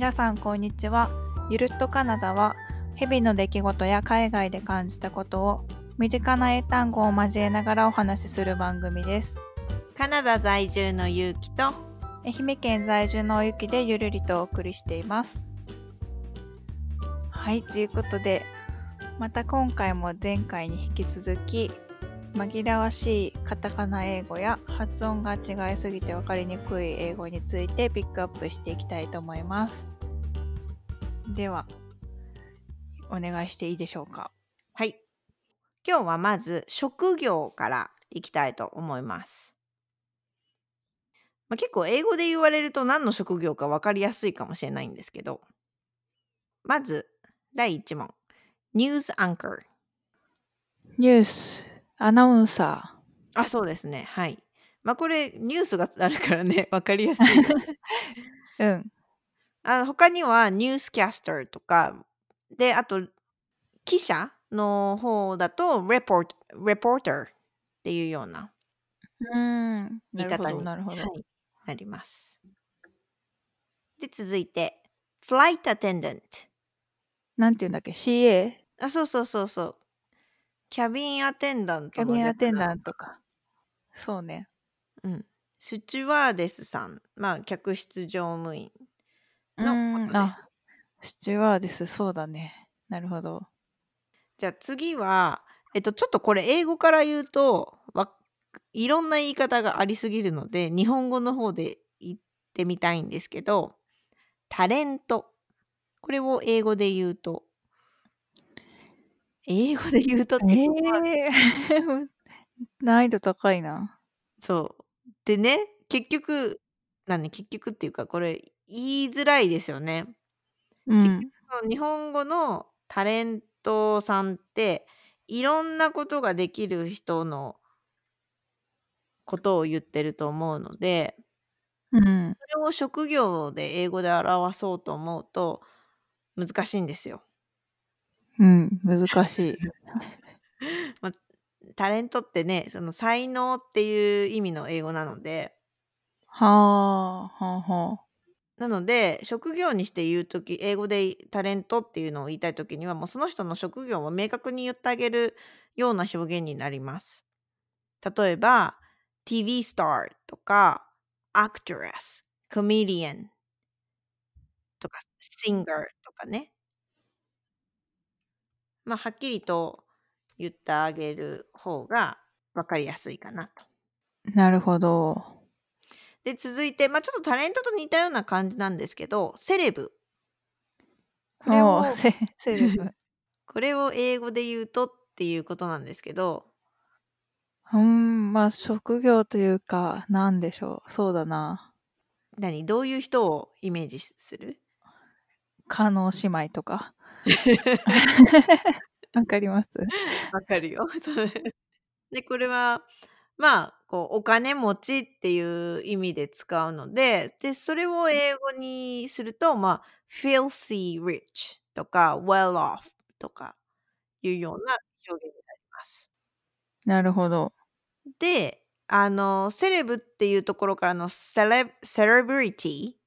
皆さんこんにちは。ゆるっとカナダは日々の出来事や海外で感じたことを身近な英単語を交えながらお話しする番組です。カナダ在住のゆうきと愛媛県在住のおゆきでゆるりとお送りしています。はい、ということで、また今回も前回に引き続き、紛らわしいカタカナ英語や発音が違いすぎて分かりにくい英語についてピックアップしていきたいと思います。では、お願いしていいでしょうか？はい。今日はまず職業からいきたいと思います、まあ、結構英語で言われると何の職業か分かりやすいかもしれないんですけど。まず第1問。ニュースアンカーニュース、アナウンサあそうですねはいまあこれニュースがあるからね 分かりやすい。うん。あ他にはニュースキャスターとかであと記者の方だとレポートレポーターっていうようなうーん。なるほど、なるほど。はい、なります。で続いて flight attendant なんて言うんだっけ ?CA? あそうそうそうそうキャビンアテンダンキャトの略ビンアテンなダントか。そうね。うん、スチュワーデスさんまあ客室乗務員う。のことですあ、スチュワーデス、そうだね。なるほど。じゃあ次はえっとちょっとこれ英語から言うとわいろんな言い方がありすぎるので日本語の方で言ってみたいんですけどタレントこれを英語で言うと英語で言うとってえ 難易度高いな。そう。でね、結局、な結局っていうか、これ言いづらいですよね。うん。その日本語のタレントさんって、いろんなことができる人のことを言ってると思うので、うん。それを職業で英語で表そうと思うと難しいんですよ。うん。難しい。まあ、タレントってね、その才能っていう意味の英語なので、はあ、はあ、はあ。なので職業にして言う時英語でタレントっていうのを言いたい時にはもうその人の職業を明確に言ってあげるような表現になります。例えば TV スターとか actress、comedian とか singer とかね。まあはっきりと言ってあげる方が分かりやすいかなと。なるほど。で続いて、まあ、ちょっとタレントと似たような感じなんですけどセレブ。これをセセレブ。これを英語で言うとっていうことなんですけど、うーん、まあ職業というか、なんでしょう。そうだな。何？どういう人をイメージする？加納姉妹とか。わかりますわかるよ。それで、これは、まあ、こう、お金持ちっていう意味で使うので、で、それを英語にすると、まあ、filthy rich とか well off とかいうような表現になります。なるほど。で、あの、セレブっていうところからのセレセレブリティうん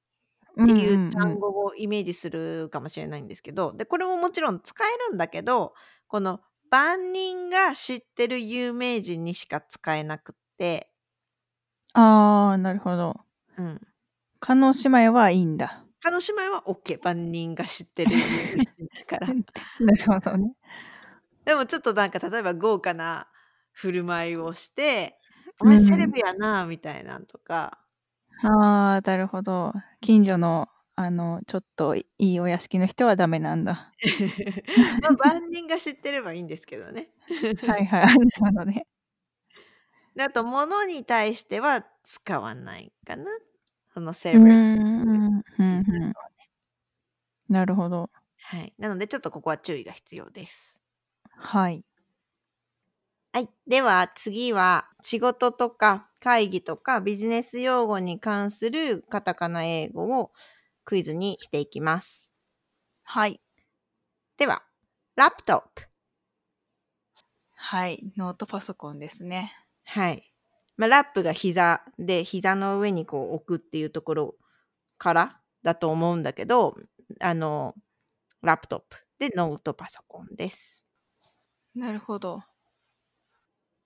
っていう。単語をイメージするかもしれないんですけど、で、これももちろん使えるんだけど、この万人が知ってる有名人にしか使えなくって、ああ、なるほど。うん。姉妹はいいんだ。他の姉妹は OK。万人が知ってる有名人だから。なるほどね。でもちょっとなんか例えば豪華な振る舞いをして、おうん前セレブやなみたいなんとか、ああ、なるほど。近所の、あの、ちょっといいお屋敷の人はダメなんだ。まあ万人が知ってればいいんですけどね。はいはい。なるほどね。であと物に対しては使わないかな。そのセうーレブうん、うん。なるほど。はい。なのでちょっとここは注意が必要です。はい。はい。では次は仕事とか会議とかビジネス用語に関するカタカナ英語をクイズにしていきます。はい。では、ラップトップ。はい。ノートパソコンですね。はい。まあ、ラップが膝で膝の上にこう置くっていうところからだと思うんだけど、あの、ラップトップでノートパソコンです。なるほど。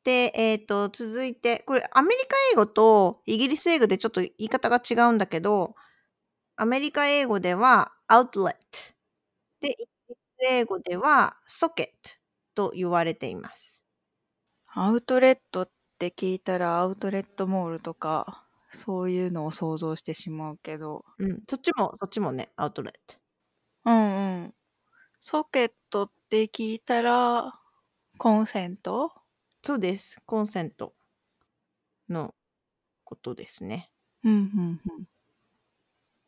で、えっ、と、続いて、これアメリカ英語とイギリス英語でちょっと言い方が違うんだけど、アメリカ英語では outlet で、イギリス英語では socket と言われています。アウトレットって聞いたらアウトレットモールとかそういうのを想像してしまうけど。うん、そっちも、そっちもね、アウトレット。うんうん。ソケットって聞いたらコンセントそうです。コンセントのことですね。うんうんうん。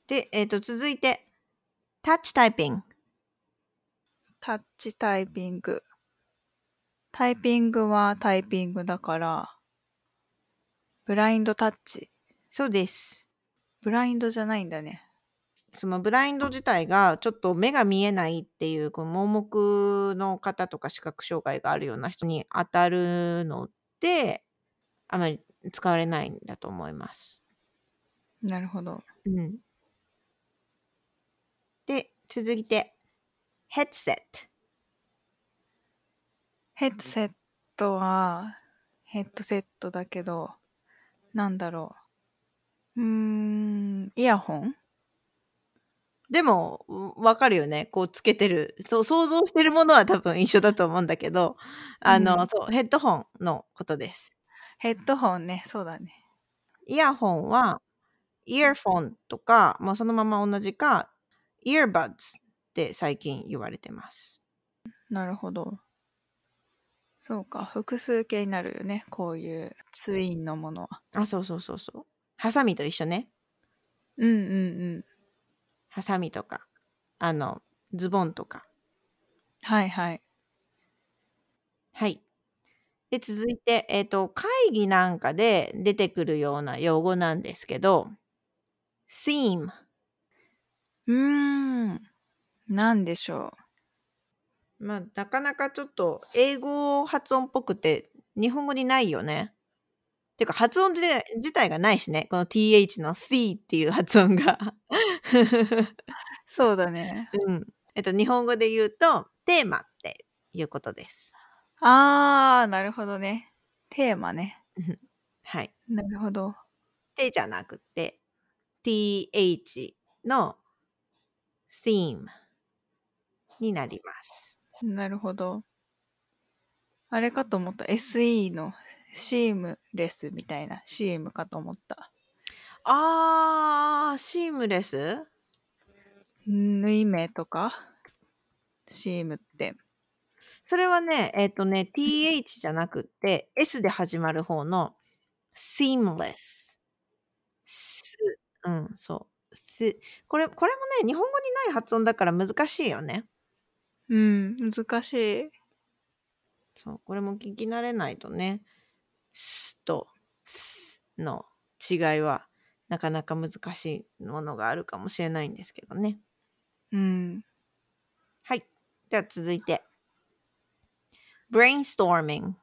で、えっ、と、続いて、タッチタイピング。タッチタイピング。タイピングはタイピングだから、ブラインドタッチ。そうです。ブラインドじゃないんだね。そのブラインド自体がちょっと目が見えないっていうこの盲目の方とか視覚障害があるような人に当たるのであまり使われないんだと思います。なるほど。うん、で続いてヘッドセット。ヘッドセットはヘッドセットだけど、なんだろう。うーん、イヤホン？でもうわかるよねこうつけてるそう想像してるものは多分一緒だと思うんだけどあの、うんそうヘッドホンのことです。ヘッドホンね、そうだね。イヤホンはイヤフォンとか、まあ、そのまま同じかイヤーバッズって最近言われてます。なるほど。そうか、複数形になるよね、こういうツインのものは。あそうそうそうそう。ハサミと一緒ね。うんうんうん。ハサミとかあのズボンとか。はいはい。はい。で続いて、えっと会議なんかで出てくるような用語なんですけど theme うーん、なんでしょまあなかなかちょっと英語発音っぽくて日本語にないよね。てか発音自体自体がないしねこの th の t っていう発音が。う。そうだね。うん。えっと日本語で言うとテーマっていうことです。あー、なるほどね。テーマね。はい。なるほど。てじゃなくて th の theme になります。なるほど。あれかと思った。SE のシームレスみたいな。シームかと思った。あー、シームレス？縫い目とか？シームって。それはね、えっ、とね、th じゃなくって、s で始まる方の seamless。すうん、そう。すこれ、これもね、日本語にない発音だから難しいよね。うん、難しい。そう、これも聞き慣れないとね、すとすの違いはなかなか難しいものがあるかもしれないんですけどね。うん。はい。では続いて。brainstorming。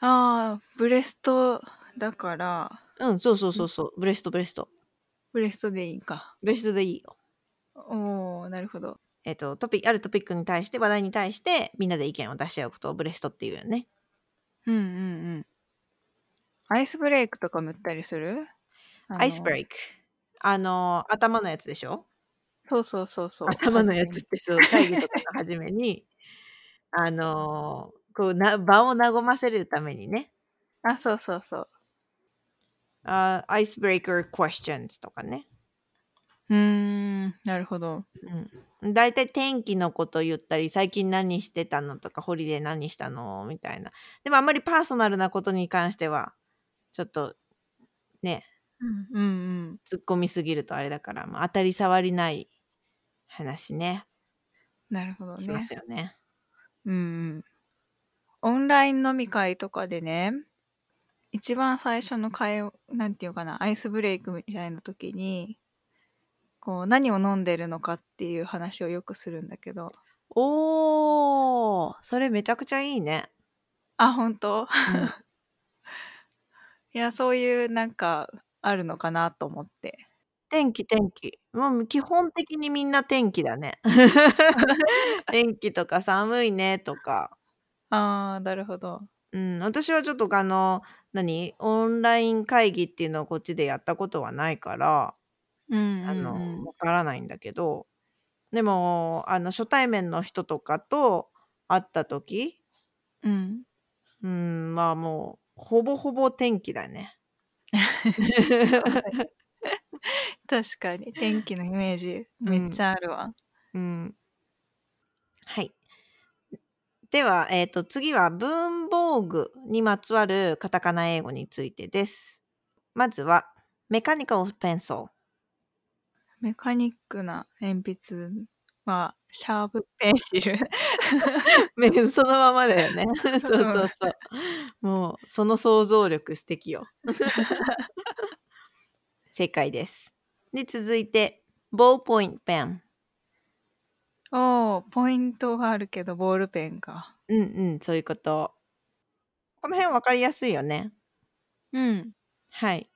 ああ、ブレストだから、うん、そうそうそうそう。ブレスト、ブレスト。ブレストでいいか。ブレストでいいよ。おおなるほど。えっ、と、トピあるトピックに対して、話題に対して、みんなで意見を出し合うことをブレストっていうよね。うんうんうん。アイスブレイクとか塗ったりする？アイスブレイイク。あの、頭のやつでしょ？そうそうそうそう。頭のやつってそう、会議とかの初めに、あのこうな、場を和ませるためにね、あ、そうそうそう。あアイスブレイカー questions とかね。うーん、なるほど。うん。大体天気のこと言ったり、最近何してたのとか、ホリデー何したのみたいな。でもあんまりパーソナルなことに関しては、ちょっとね、うんうんうん。突っ込みすぎるとあれだから、まあ、当たり障りない話ね、なるほどねしま。すよね。うんうん。オンライン飲み会とかでね、一番最初の会話、なんていうかな、アイスブレイクみたいな時に、こう、何を飲んでるのかっていう話をよくするんだけど、おー、それめちゃくちゃいいね。あ、本当？うん いや、そういうなんかあるのかなと思って。天気天気。もう基本的にみんな天気だね。天気とか寒いねとか。ああ、なるほど。うん、私はちょっとあの、何、オンライン会議っていうのをこっちでやったことはないから、うんうんあの、うん。わからないんだけど、でも、あの、初対面の人とかと会った時うん。うーん、まあ、もう、ほぼほぼ天気だね。確かに、天気のイメージめっちゃあるわ。うん。はい。では、えっと、次は文房具にまつわるカタカナ英語についてです。まずは、メカニカルペンソメカニックな鉛筆は、シャープペンシル。そのままだよね。そうそうそう。もう、その想像力素敵よ。正解です。で、続いて、ボールポイントペン。おお、ポイントがあるけどボールペンか。うんうん、そういうこと。この辺分かりやすいよね。うん。はい。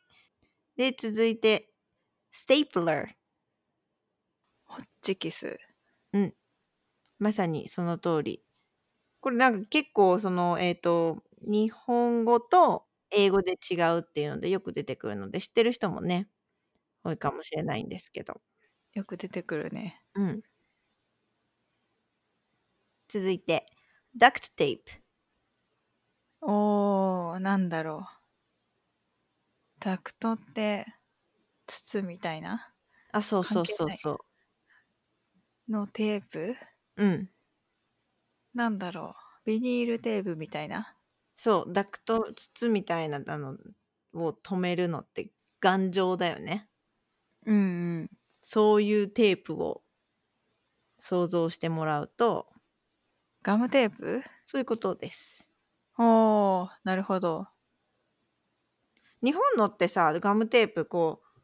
で、続いて、ステープラー。チキス。うん。まさにその通り。これなんか結構その、えっと、日本語と英語で違うっていうのでよく出てくるので、知ってる人もね、多いかもしれないんですけど。よく出てくるね。うん。続いて、ダクトテープ。おお、なんだろう。ダクトって筒みたいな？あ、そうそうそうそう。のテープ？うん。なんだろう。ビニールテープみたいな？そう、ダクト筒みたいなのを止めるのって頑丈だよね。うんうん。そういうテープを想像してもらうと、ガムテープ？そういうことです。おお、なるほど。日本のってさ、ガムテープこう、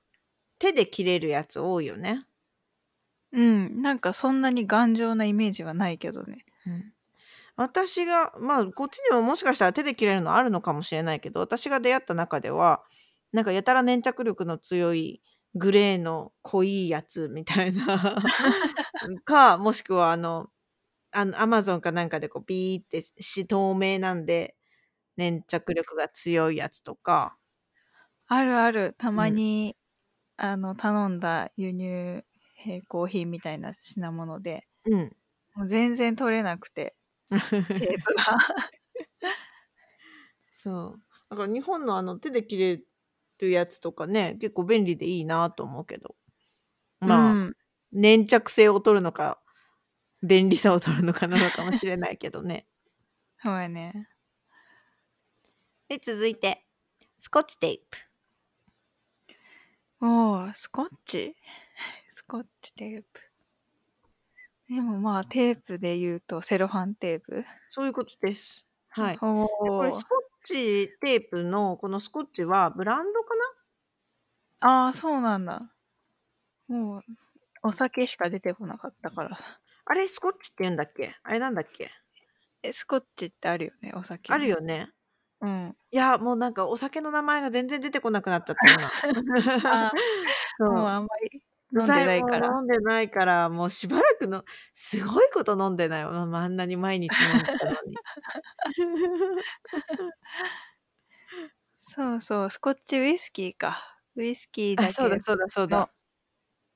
手で切れるやつ多いよね。うん、なんかそんなに頑丈なイメージはないけどね。うん、私が、まあ、こっちにももしかしたら手で切れるのあるのかもしれないけど、私が出会った中では、なんかやたら粘着力の強いグレーの濃いやつみたいな か、もしくはあの、あの、アマゾンかなんかでこうビーってし透明なんで粘着力が強いやつとか。あるある。たまうん。に、あの、頼んだ輸入並行品みたいな品物で、うん。もう全然取れなくて、テープが。そう。だから日本のあの手で切れるやつとかね、結構便利でいいなと思うけど。うまあ、ん。粘着性を取るのか、便利さを取るのかなのかもしれないけどね。そうやね。で、続いて、スコッチテープ。おお、スコッチ？スコッチテープ。でもまあ、テープで言うとセロハンテープそういうことです。はい。これスお。コッチテープのこのスコッチはブランドかああ、そうなんだ。もう、お酒しか出てこなかったから。なあれスコッチって言うんだっけ？あれなんだっけ？え、スコッチってあるよね、お酒あるに。よね。うん。いや、もうなんかお酒の名前が全然出てこなくなっちゃった今。ああ、もうそう。あんまり飲んでないから。飲んでないから、もうしばらくのすごいこと飲んでないわ。ま、あんなに毎日飲んでたのに。そうそう、スコッチウイスキーか。ウイスキーあ、だけそうだそうだそうのだ。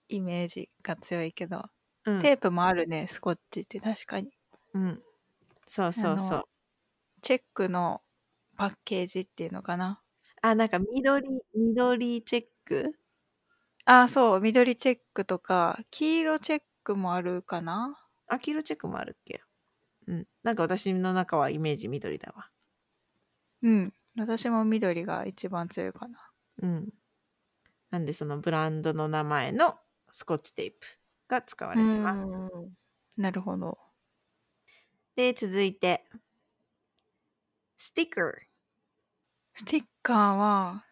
イメージが強いけど、うん。テープもあるね、スコッチって確かに。うん。そうあそうその、う。チェックのパッケージっていうのかな。あ、なんか緑緑チェック？ああ、そう、緑チェックとか、黄色チェックもあるかな？あ、黄色チェックもあるっけ？うん。なんか私の中はイメージ緑だわ。うん、私も緑が一番強いかな。うん。なんでそのブランドの名前のスコッチテープが使わうれてます。なるほど。で、続いてスティッカー。スティッカーは、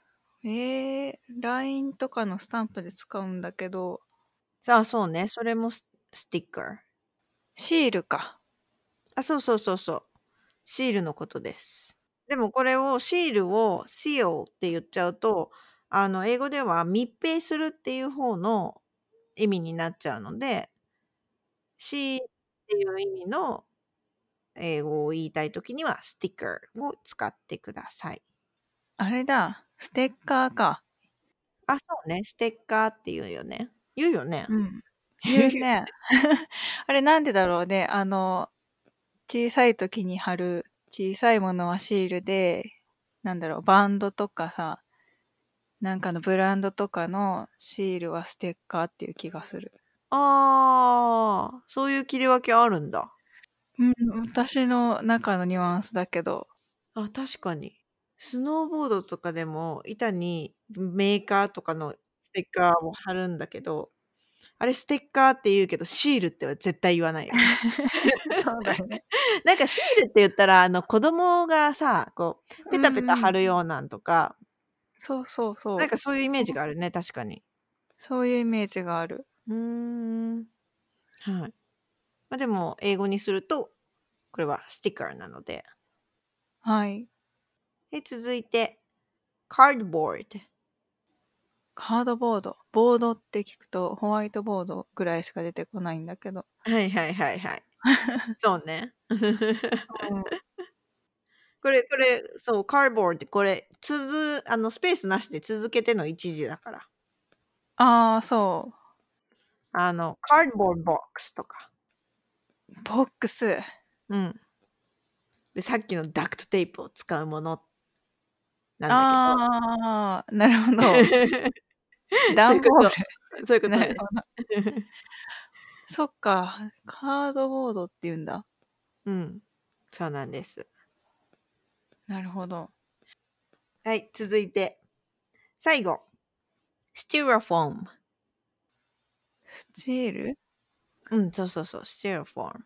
ええ、LINE とかのスタンプで使うんだけどさあ、そうね、それもススティッカー。シールか。あ、そうそうそうそう。シールのことです。でもこれをシールを seal って言っちゃうと、あの、英語では密閉するっていう方の意味になっちゃうので、シールっていう意味の英語を言いたいときには、スティッカーを使ってください。あれだ、ステッカーか。あ、そうね。ステッカーって言うよね。言うよね。うん。言うね。あれなんでだろうね。あの、小さい時に貼る小さいものはシールで、なんだろう、バンドとかさ、なんかのブランドとかのシールはステッカーっていう気がする。ああ、そういう切り分けあるんだ。うん、私の中のニュアンスだけど。あ、確かに。スノーボードとかでも板にメーカーとかのステッカーを貼るんだけど、あれステッカーって言うけど、シールっては絶対言わないよね。そうだよね。なんかシールって言ったら、あの子供がさ、こう、ペタペタ貼るうんうんようなんとか、そうそうそう。なんかそういうイメージがあるね、確かに。そういうイメージがある。うーん。はい。まあ、でも、英語にすると、これはスティッカーなので。はい。で、続いて、cardboard。カードボード。ボードって聞くとホワイトボードぐらいしか出てこないんだけど。はいはいはいはい。そうね。うん、これ、これ、そう、cardboard ってこれ、続、あの、スペースなしで続けての一時だから。ああ、そあの、cardboard box とか。う。ボックス。うん。で、さっきのダクトテープを使うものなんああ、なるほど。だけど。段ボール。そういうことねなる。ほど。そっか。カードボードって言うんだ。うん。そうなんです。なるほど。はい、続いて。最後。スティロフォーム。スチール？うん、そうそうそう、スティロフォーム。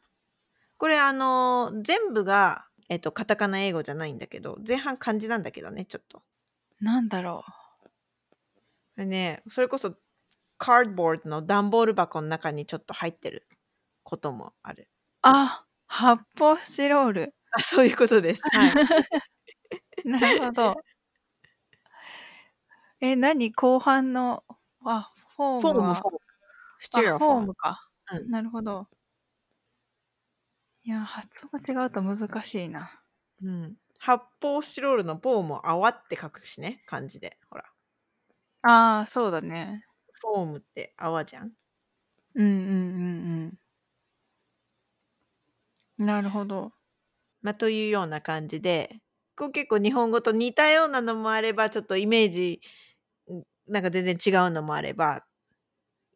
これ、あのー全部が、えっと、カタカナ英語じゃないんだけど、前半漢字なんだけどね、ちょっと。なんだろこれね、それこそ、カードボードの段ボール箱の中にちょっと入ってることもある。う。あ、発泡スチロール。あ、そういうことです。はい。なるほど。え、何？後半の、あ、フォフォーム、フォーム。スティあ、フローム。ォームか。うんなるほど。いや、発音が違うと難しいな。うん。発泡スチロールのポーも泡って書くしね、漢字で。ほら。ああ、そうだね。フォームって泡じゃん。うんうんうんうん。なるほど。まあ、というような感じで、こう結構日本語と似たようなのもあれば、ちょっとイメージ、んなんか全然違うのもあれば、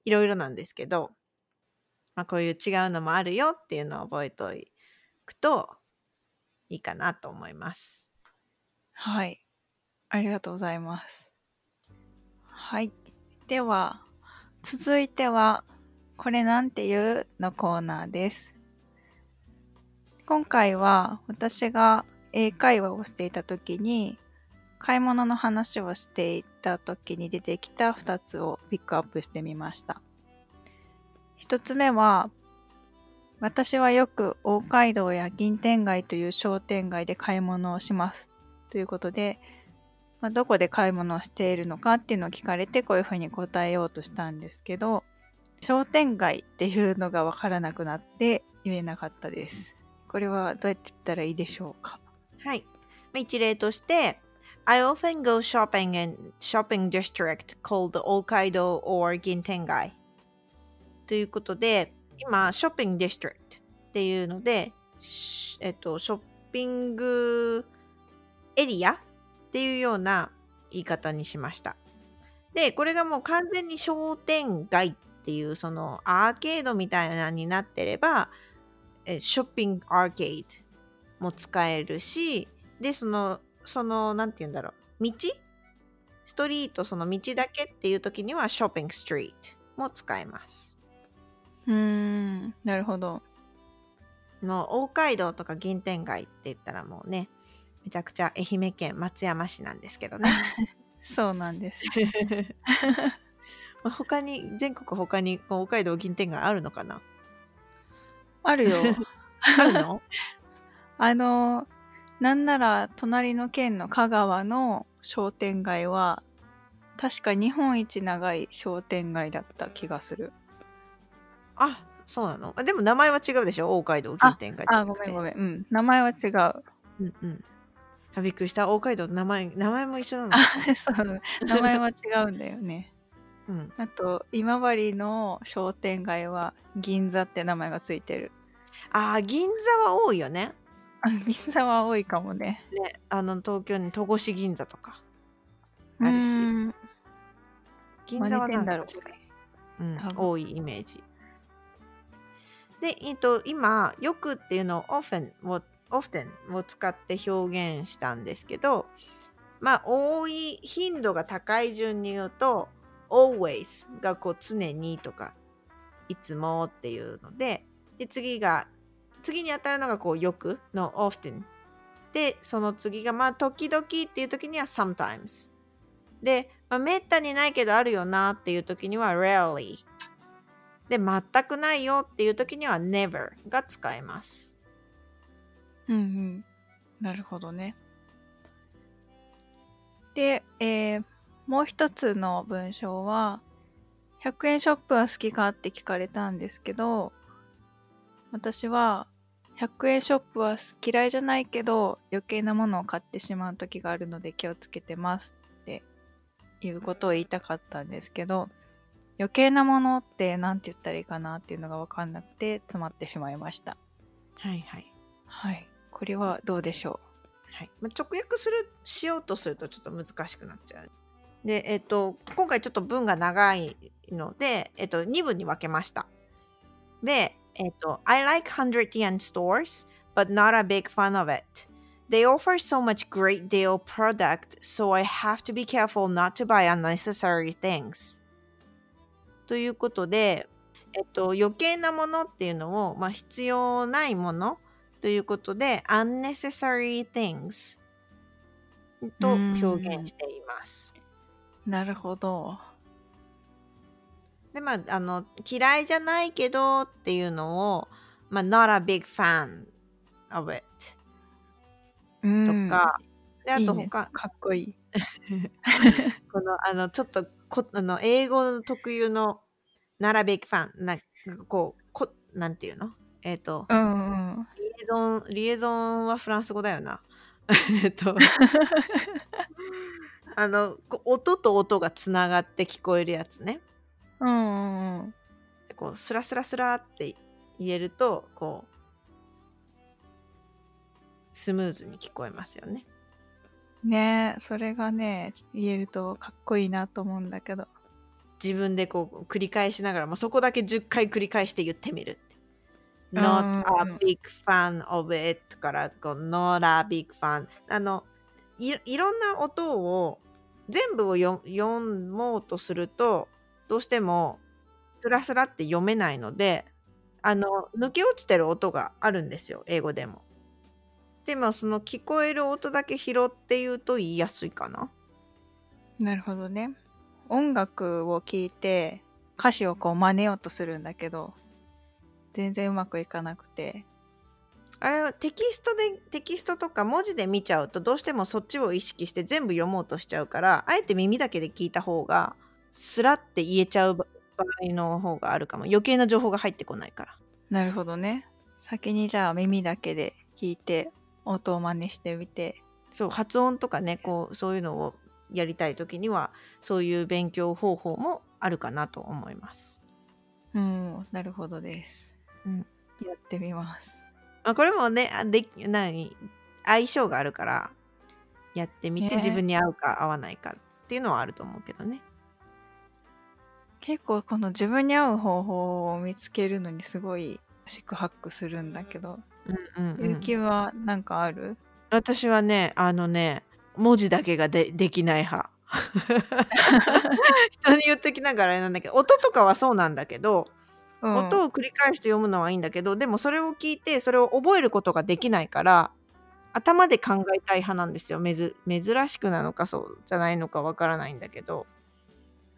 いろいろなんですけど、まあ、こういう違うのもあるよっていうのを覚えておくといいかなと思います。はい。ありがとうございます。はい。では、続いては、これなんていうのコーナーです。今回は私が英会話をしていた時に、買い物の話をしていた時に出てきた2つをピックアップしてみました。1つ目は、私はよく大街道や銀天街という商店街で買い物をします。ということで、まあ、どこで買い物をしているのかっていうのを聞かれてこういうふうに答えようとしたんですけど商店街っていうのが分からなくなって言えなかったですこれはどうやって言ったらいいでしょうか？はい。一例として、I often go shopping in shopping district called 大街道 or 銀天街。ということで、今、ショッピングディストリクトっていうので、えっと、ショッピングエリアっていうような言い方にしました。で、これがもう完全に商店街っていうそのアーケードみたいなになってれば、ショッピングアーケードも使えるし、で、その、その、なんて言うんだろう、道？ストリート、その道だけっていう時には、ショッピングストリートも使えます。うーん。なるほど。の大街道とか銀天街って言ったらもうね、めちゃくちゃ愛媛県松山市なんですけどね。そうなんです。まあ他に、全国他にこう大街道銀天街あるのかな？あるよ。あるの？あのなんなら隣の県の香川の商店街は確か日本一長い商店街だった気がする。あそうなの？あでも名前は違うでしょ？大街道近辺街あ、ごめんごめん。うん。名前は違う。うんうん。あびっくりした。大街道名前名前も一緒なのあ、そう。名前は違うんだよね。うん。あと、今治の商店街は銀座って名前がついてる。あー銀座は多いよね。あ銀座は多いかもね。ねあの東京に戸越銀座とか。あるし。銀座はなんまあ似てんだろううん多いイメージで、えっと、今よくっていうのを often を often を使って表現したんですけどまあ多い頻度が高い順に言うと always がこう常にとかいつもっていうのでで次が次に当たるのがこうよくの often でその次がまあ時々っていう時には sometimes で、まあ、めったにないけどあるよなっていう時には rarely で全くないよっていう時には never が使えますうんうん。なるほどね。で、えーもう一つの文章は、100円ショップは好きかって聞かれたんですけど、私は、100円ショップは嫌いじゃないけど、余計なものを買ってしまう時があるので気をつけてますっていうことを言いたかったんですけど、余計なものって何て言ったらいいかなっていうのが分かんなくて詰まってしまいました。はいはいはい。これはどうでしょはいまあ、直訳するしようとするとちょっと難しくなっちゃう。で、えっと、今回ちょっと文が長いので、えっと、2文に分けました。で、えっと、I like 100 yen stores, but not a big fan of it. They offer so much great deal product, so I have to be careful not to buy unnecessary things. ということで、えっと、余計なものっていうのを、まあ、必要ないものということで unnecessary things と表現しています。うなるほど。でまああの嫌いじゃないけどっていうのを、まあ、not a big fan of it うんとか、であいいねと他かっこいい。このあのちょっとこあの英語特有の not a big fan なんかこうこなんていうの？えっ、とうんうん。リエゾンリエゾンはフランス語だよな。えっと あの音と音がつながって聞こえるやつね。うんこうスラスラスラって言えるとこうスムーズに聞こえますよね。ねえ、それがね、言えるとかっこいいなと思うんだけど。自分でこう繰り返しながらもうそこだけ10回繰り返して言ってみる Not a big fan of it からこう Not a big fan あのいいろんな音を全部をよ読もうとするとどうしてもスラスラって読めないのであの抜け落ちてる音があるんですよ英語でも。でもその聞こえる音だけ拾って言うと言いやすいかな。なるほどね。音楽を聴いて歌詞をこう真似ようとするんだけど、全然うまくいかなくて。あれはテキストでテキストとか文字で見ちゃうとどうしてもそっちを意識して全部読もうとしちゃうからあえて耳だけで聞いた方がスラって言えちゃう場合の方があるかも余計な情報が入ってこないからなるほどね。先にじゃあ耳だけで聞いて音を真似してみて。そう発音とかねこうそういうのをやりたい時にはそういう勉強方法もあるかなと思います、うん、なるほどです。うん。やってみます。まあ、これもねあで何？相性があるからやってみてね。自分に合うか合わないかっていうのはあると思うけどね。結構この自分に合う方法を見つけるのにすごい四苦八苦するんだけど、うんうん、うん。ゆうきはなんかある？私はねあのね文字だけがでできない派。人に言っときながらあれなんだけど音とかはそうなんだけど、うん。音を繰り返して読むのはいいんだけどでもそれを聞いてそれを覚えることができないから頭で考えたい派なんですよ。めず珍しくなのかそうじゃないのかわからないんだけど、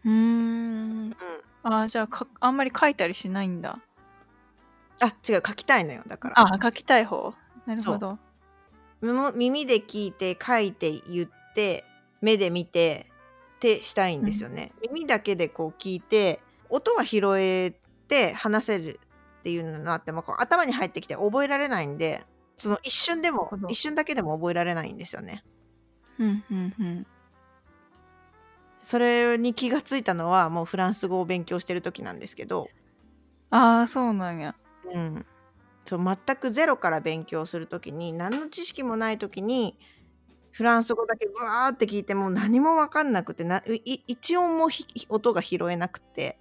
うーん。うん、あじゃあかあんまり書いたりしないんだあ違う書きたいのよだから。あ書きたい方？なるほど。む耳で聞いて書いて言って目で見ててしたいんですよね。耳だけでこう聞いて音は拾えて話せるっていうのがあってもこう頭に入ってきて覚えられないんでその一瞬でも一瞬だけでも覚えられないんですよね。うんうんうん。それに気がついたのはもうフランス語を勉強してる時なんですけど、ああそうなんやうん、そう全くゼロから勉強する時に何の知識もない時にフランス語だけブワーって聞いても何も分かんなくてない一音もひ音が拾えなくて。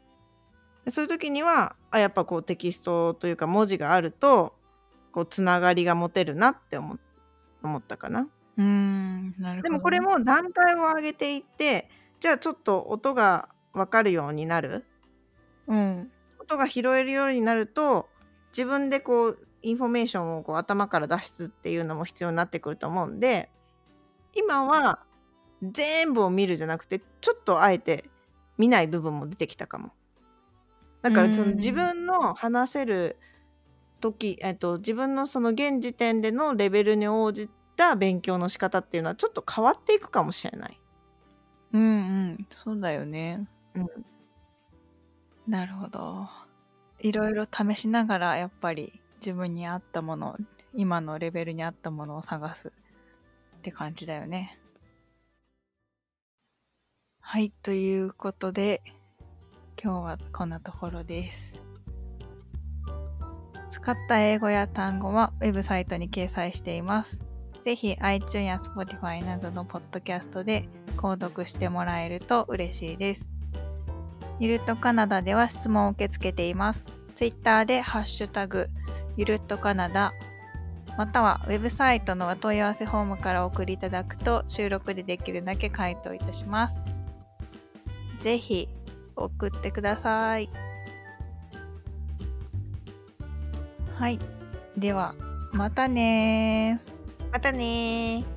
でそういう時にはあやっぱこうテキストというか文字があるとこうつながりが持てるなって思思ったかな。うーんなるほどね。でもこれも段階を上げていってじゃあちょっと音が分かるようになる？うん。音が拾えるようになると自分でこうインフォメーションをこう頭から出すっていうのも必要になってくると思うんで今は全部を見るじゃなくてちょっとあえて見ない部分も出てきたかも。だからそのうん。自分の話せる時、えっと、自分のその現時点でのレベルに応じた勉強の仕方っていうのはちょっと変わっていくかもしれない。うんうん。そうだよね。うん。なるほどいろいろ試しながらやっぱり自分に合ったもの今のレベルに合ったものを探すって感じだよね。はいということで今日はこんなところです。使った英語や単語はウェブサイトに掲載しています。ぜひ iTunes や Spotify などのポッドキャストで購読してもらえると嬉しいです。ゆるっとカナダでは質問を受け付けています。Twitter でハッシュタグゆるっとカナダまたはウェブサイトのお問い合わせフォームからお送りいただくと収録でできるだけ回答いたします。ぜひ送ってください。はい。では、またねー。またねー。